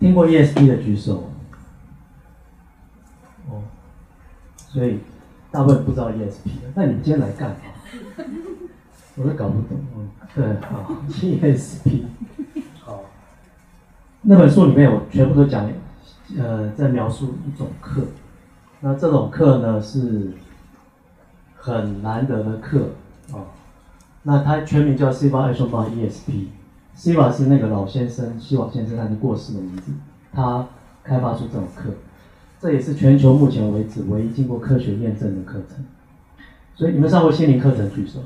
听过 ESP 的举手。哦，所以大部分不知道 ESP，那你们今天来干嘛？我都搞不懂。嗯，对啊，ESP。好，那本书里面我全部都讲，呃，在描述一种课。那这种课呢是很难得的课啊。那它全名叫 Siva Ashoma ESP。Siva 是那个老先生，西瓦先生他已经过世的名字。他开发出这种课，这也是全球目前为止唯一经过科学验证的课程。所以你们上过心灵课程举手。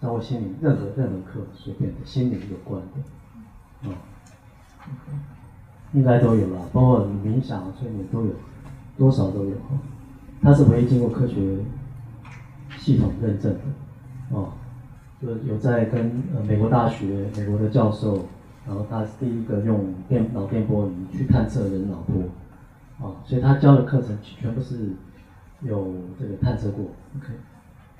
上过心灵任何任何课随便的心灵有关的，啊，应该都有了，包括冥想、催眠都有，多少都有。它是唯一经过科学系统认证的，哦，就有在跟呃美国大学美国的教授，然后他是第一个用电脑电波仪去探测人脑波，啊，所以他教的课程全部是有这个探测过，OK，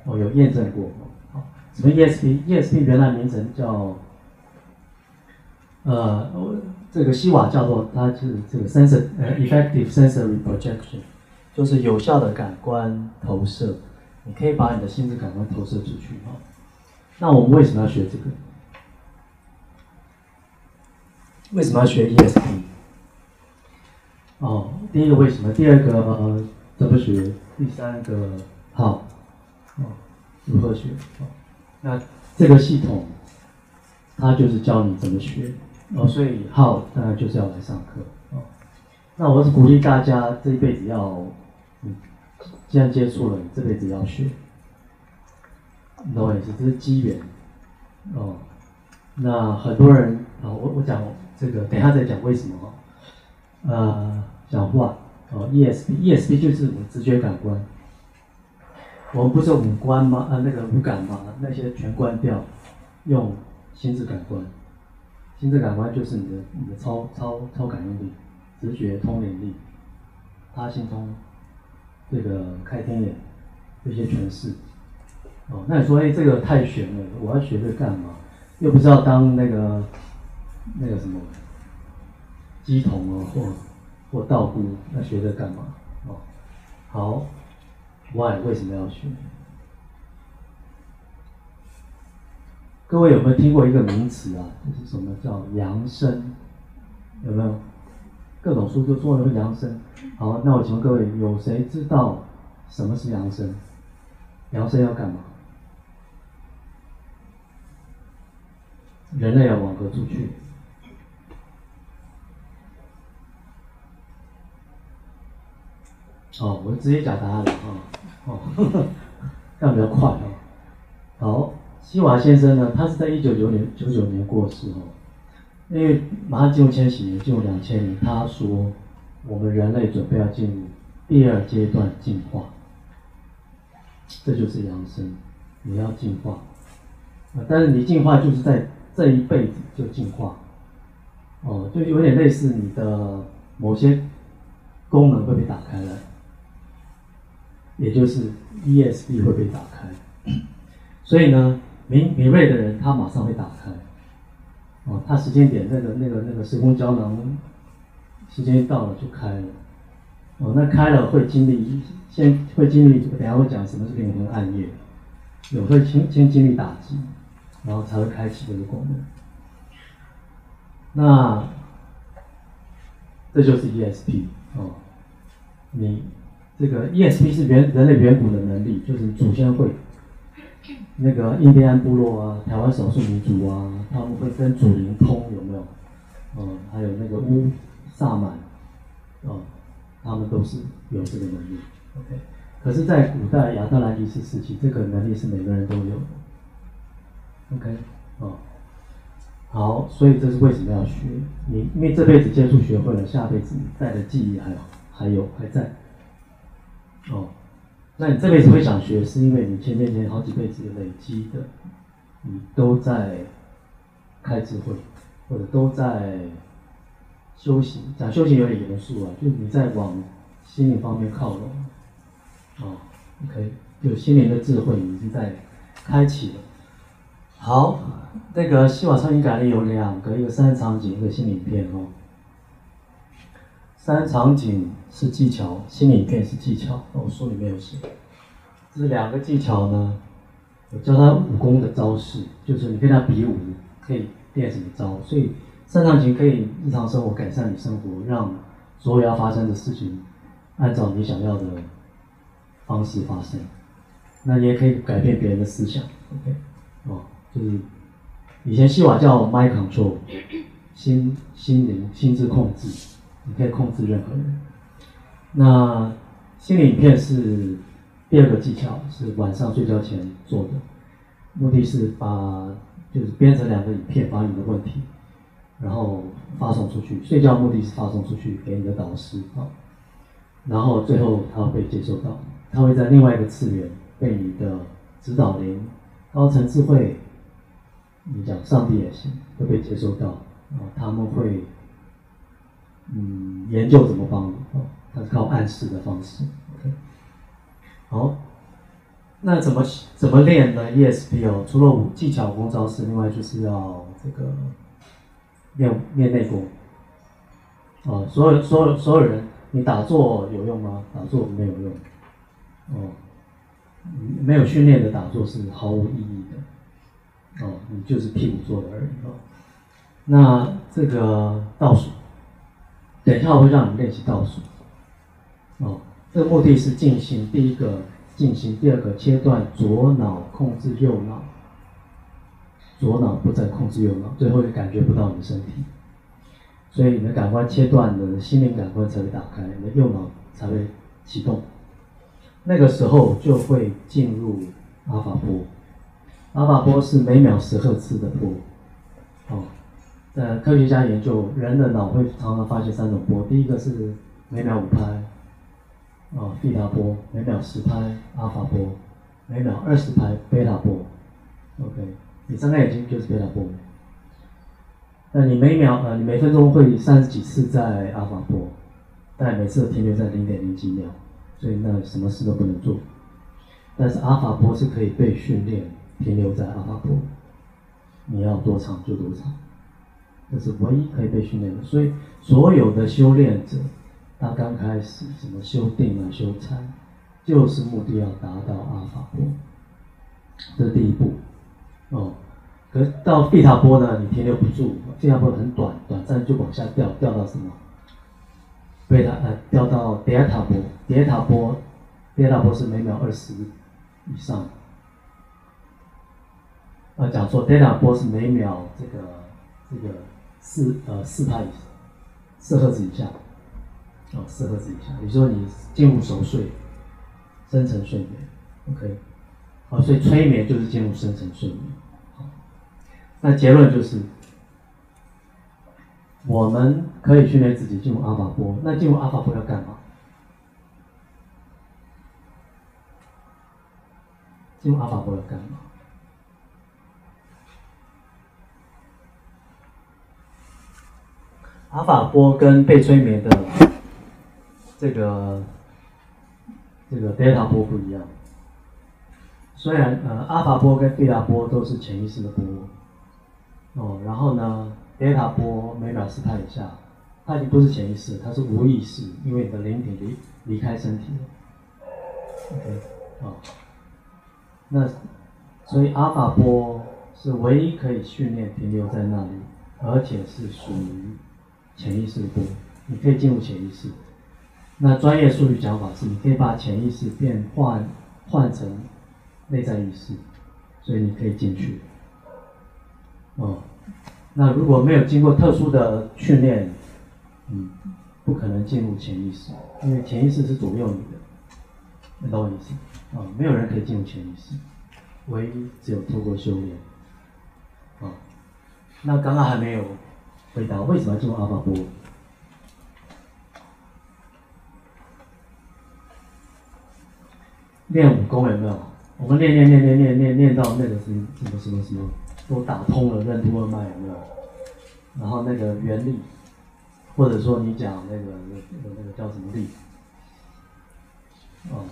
哦，有验证过，好。什么 ESP？ESP 原来名称叫，呃，这个西瓦叫做它是这个 sensor 呃 effective sensory projection，就是有效的感官投射。你可以把你的心智感官投射出去哈。那我们为什么要学这个？为什么要学 ESP？哦，第一个为什么？第二个呃怎么学？第三个好，哦，如何学？哦。那这个系统，它就是教你怎么学哦，所以好，当然就是要来上课哦。那我是鼓励大家这一辈子要，嗯，既然接触了，你这辈子要学，懂我意思？这是机缘哦。那很多人啊，我我讲这个，等下再讲为什么哦。呃，讲话哦，ESP，ESP 就是我直觉感官。我们不是五官吗？啊，那个五感吗？那些全关掉，用心智感官。心智感官就是你的你的超超超感应力、直觉通灵力、他心通、这个开天眼这些诠释。哦，那你说，哎，这个太玄了，我要学这干嘛？又不知道当那个那个什么鸡童啊，或或道姑，那学这干嘛？哦，好。Why 为什么要学？各位有没有听过一个名词啊？就是什么叫扬声？有没有？各种书都做那个扬声。好，那我请问各位，有谁知道什么是扬声？扬声要干嘛？人类要往何处去？哦，我直接讲答案了啊。哦，这样比较快哦。好，西瓦先生呢，他是在一九九年九九年过世哦。因为马上进入千禧年，进入两千年，他说我们人类准备要进入第二阶段进化，这就是养生，你要进化啊。但是你进化就是在这一辈子就进化，哦，就有点类似你的某些功能会被打开了。也就是 ESP 会被打开，所以呢，敏敏锐的人他马上会打开，哦，他时间点那个那个那个时空胶囊，时间到了就开了，哦，那开了会经历先会经历，等下会讲什么是灵魂暗夜，有会先先经历打击，然后才会开启这个功能，那这就是 ESP 哦，你。这个 ESP 是原人类远古的能力，就是祖先会，那个印第安部落啊，台湾少数民族啊，他们会跟祖灵通，有没有？嗯，还有那个乌萨满，哦，他们都是有这个能力。OK，可是，在古代亚特兰蒂斯时期，这个能力是每个人都有的。OK，哦，好，所以这是为什么要学？你因为这辈子接触学会了，下辈子你带的记忆还有还有还在。哦，那你这辈子会想学，是因为你前前前好几辈子累积的，你都在开智慧，或者都在修行。讲修行有点严肃啊，就你在往心灵方面靠拢。哦，OK，有心灵的智慧已经在开启了。好，那个西瓦超音感力有两个，一个三场景，一个心理片哦。三场景是技巧，心理片是技巧。我书里面有写，这两个技巧呢，我教他武功的招式，就是你跟他比武可以练什么招。所以三场景可以日常生活改善你生活，让所有要发生的事情按照你想要的方式发生。那也可以改变别人的思想，OK，哦，就是以前西瓦叫 mind control，心心灵心智控制，你可以控制任何人。那心理影片是第二个技巧，是晚上睡觉前做的，目的是把就是编成两个影片，把你的问题，然后发送出去。睡觉目的是发送出去给你的导师啊，然后最后他会被接收到，他会在另外一个次元。被你的指导灵、高层智慧，你讲上帝也行，会被接收到啊。他们会嗯研究怎么帮你哦，他是靠暗示的方式。OK，好，那怎么怎么练呢？ESP 哦，除了武技巧、功招式，另外就是要这个练练内功。啊，所有所有所有人，你打坐有用吗？打坐没有用。哦。没有训练的打坐是毫无意义，哦，你就是屁股坐的而已哦。那这个倒数，等一下我会让你练习倒数，哦，这个目的是进行第一个进行，第二个切断左脑控制右脑，左脑不再控制右脑，最后也感觉不到你的身体，所以你的感官切断的心灵感官才会打开，你的右脑才会启动。那个时候就会进入阿法波，阿法波是每秒十赫兹的波，哦，在科学家研究人的脑会常常发现三种波，第一个是每秒五拍，哦，贝塔波，每秒十拍，阿法波，每秒二十拍，贝塔波，OK，你睁开眼睛就是贝塔波，那你每秒呃，你每分钟会三十几次在阿法波，但每次停留在零点零几秒。所以那什么事都不能做，但是阿法波是可以被训练的。停留在阿法波，你要多长就多长，这是唯一可以被训练的。所以所有的修炼者，他刚开始什么修定啊、修禅，就是目的要达到阿法波，这是第一步。哦，可是到贝塔波呢，你停留不住，贝塔波很短，短暂就往下掉，掉到什么？贝塔呃掉到德尔塔波，德尔塔波，德尔塔波是每秒二十以上。呃，讲错，德尔塔波是每秒这个这个四呃四拍以四赫兹以下，哦四赫兹以下，也就是说你进入熟睡，深层睡眠，OK，好，所以催眠就是进入深层睡眠。好，那结论就是。我们可以训练自己进入阿法波，那进入阿法波要干嘛？进入阿法波要干嘛？阿法波跟被催眠的这个这个贝塔波不一样。虽然呃阿法波跟贝塔波都是潜意识的波，哦，然后呢？贝塔波每秒四拍以下，它已经不是潜意识，它是无意识，因为你的灵体离离开身体了。OK，啊，那所以阿法波是唯一可以训练停留在那里，而且是属于潜意识的波，你可以进入潜意识。那专业术语讲法是，你可以把潜意识变换换成内在意识，所以你可以进去。哦。那如果没有经过特殊的训练，嗯，不可能进入潜意识，因为潜意识是左右你的，你懂我意思？啊，没有人可以进入潜意识，唯一只有透过修炼。啊，那刚刚还没有回答为什么要进入阿法波？练武功有没有？我们练练练练练练练到那个什么什么什么什么。都打通了任督二脉有没有？然后那个原力，或者说你讲那个那个那个叫什么力？哦，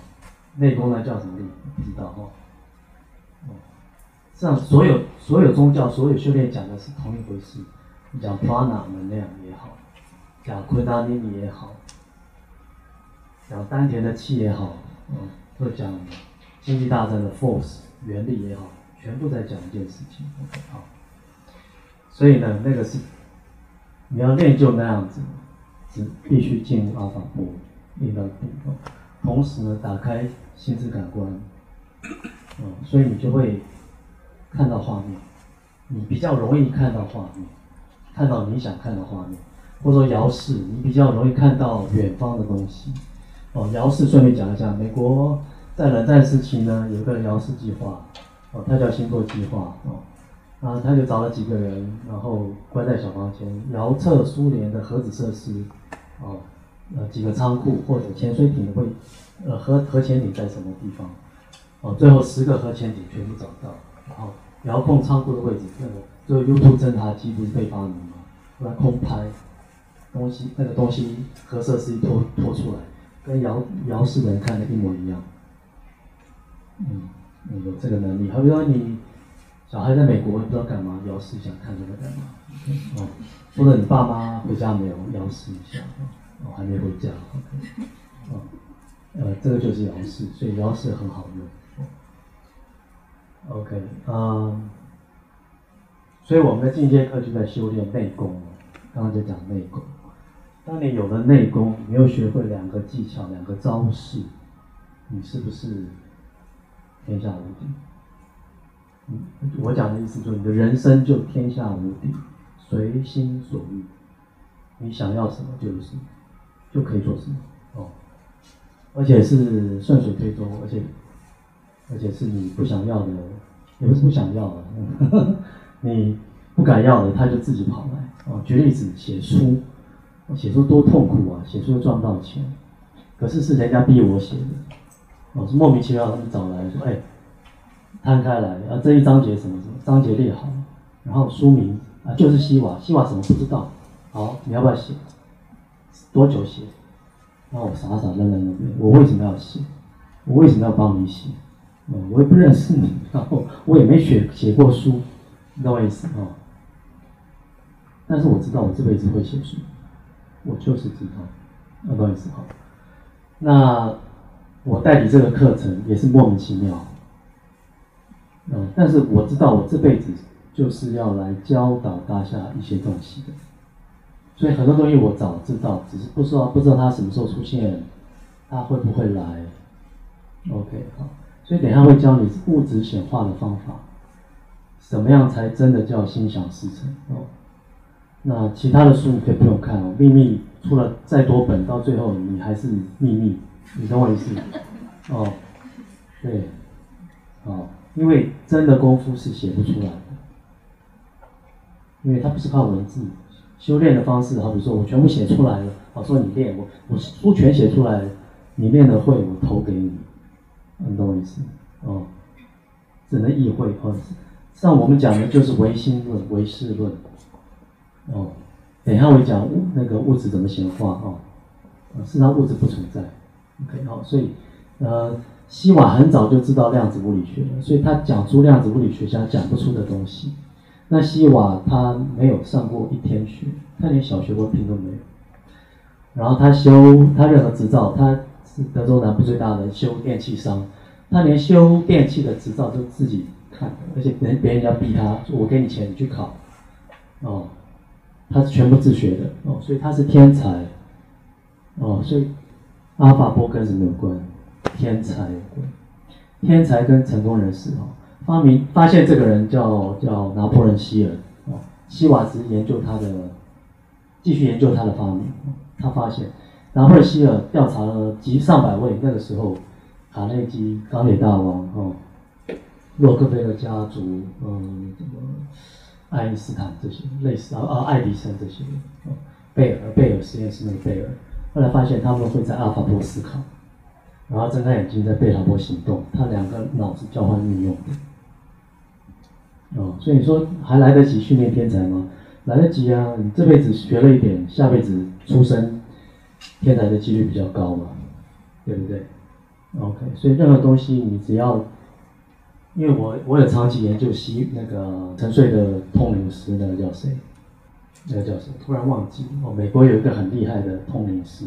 内功呢叫什么力？不知道哈。哦，这样所有所有宗教、所有修炼讲的是同一回事。你讲 prana 能量也好，讲昆达尼尼也好，讲丹田的气也好，嗯，或讲星际大战的 force 原理也好，全部在讲一件事情。OK，好。所以呢，那个是你要练就那样子，是必须进入阿法波，练到顶哦。同时呢，打开心智感官，嗯，所以你就会看到画面，你比较容易看到画面，看到你想看的画面，或者说遥视，你比较容易看到远方的东西。哦，遥视顺便讲一下，美国在冷战时期呢，有个遥视计划，哦，它叫星座计划，哦。啊，他就找了几个人，然后关在小房间，遥测苏联的核子设施，哦，呃，几个仓库或者潜水艇会，呃，核核潜艇在什么地方？哦，最后十个核潜艇全部找到，然后遥控仓库的位置，那个就 U 图侦察机不是被发明吗？来空拍东西，那个东西核设施一拖拖出来，跟遥遥视人看的一模一样。嗯，有这个能力，好比说你。小孩在美国不知道干嘛，遥视想看这个干嘛？哦，或者你爸妈回家没有遥视一下？哦，还没回家哦，呃，这个就是遥视，所以遥视很好用。OK，啊，所以我们的进阶课就在修炼内功。刚刚就讲内功，当你有了内功，你又学会两个技巧、两个招式，你是不是天下无敌？我讲的意思就是，你的人生就天下无敌，随心所欲，你想要什么就是什么，就可以做什么。哦，而且是顺水推舟，而且而且是你不想要的，也不是不想要的，你不敢要的，他就自己跑来哦。举例子，写书，写书多痛苦啊，写书赚不到钱，可是是人家逼我写的，哦，是莫名其妙他们找来说，哎。摊开来，啊，这一章节什么什么章节列好，然后书名啊就是西瓦，西瓦什么不知道，好，你要不要写？多久写？然后我傻傻愣在那边，我为什么要写？我为什么要帮你写？嗯，我也不认识你，然后我也没写写过书，懂我意思哦？但是我知道我这辈子会写书，我就是知道，懂我意思哈？那我代理这个课程也是莫名其妙。嗯，但是我知道我这辈子就是要来教导大家一些东西的，所以很多东西我早知道，只是不知道不知道它什么时候出现，它会不会来？OK，好，所以等下会教你物质显化的方法，怎么样才真的叫心想事成哦？那其他的书你可以不用看哦，秘密出了再多本，到最后你还是秘密，你懂我意思？哦，对，哦。因为真的功夫是写不出来的，因为它不是靠文字修炼的方式。好比说我全部写出来了，好说你练我，我书全写出来，你练的会，我投给你，你懂我意思？哦，只能意会哦。像我们讲的就是唯心论、唯识论。哦，等一下我讲那个物质怎么显化哦，啊，实上物质不存在。OK，好，所以呃。希瓦很早就知道量子物理学了，所以他讲出量子物理学家讲不出的东西。那希瓦他没有上过一天学，他连小学文凭都没有。然后他修他任何执照，他是德州南部最大的修电器商，他连修电器的执照都自己，而且别别人家逼他，说我给你钱你去考，哦，他是全部自学的哦，所以他是天才，哦，所以阿法波跟什么有关？天才有关，天才跟成功人士哦，发明发现这个人叫叫拿破仑希尔哦，希瓦兹研究他的，继续研究他的发明，他发现拿破仑希尔调查了几上百位那个时候卡内基、钢铁大王哦，洛克菲勒家族，嗯，什么爱因斯坦这些类似啊啊爱迪生这些，贝尔贝尔实验室那个贝尔，后来发现他们会在阿尔法波思考。然后睁开眼睛，在贝塔波行动，他两个脑子交换运用的，哦，所以你说还来得及训练天才吗？来得及啊！你这辈子学了一点，下辈子出生天才的几率比较高嘛，对不对？OK，所以任何东西你只要因为我我也长期研究西那个沉睡的通灵师，那个叫谁？那个叫谁？突然忘记哦。美国有一个很厉害的通灵师，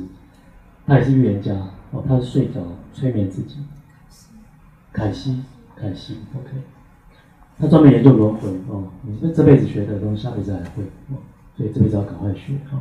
他也是预言家哦。他是睡着催眠自己。凯西，凯西，OK。他专门研究轮回哦。你这这辈子学的东西，下辈子还会哦。所以这辈子要赶快学哦。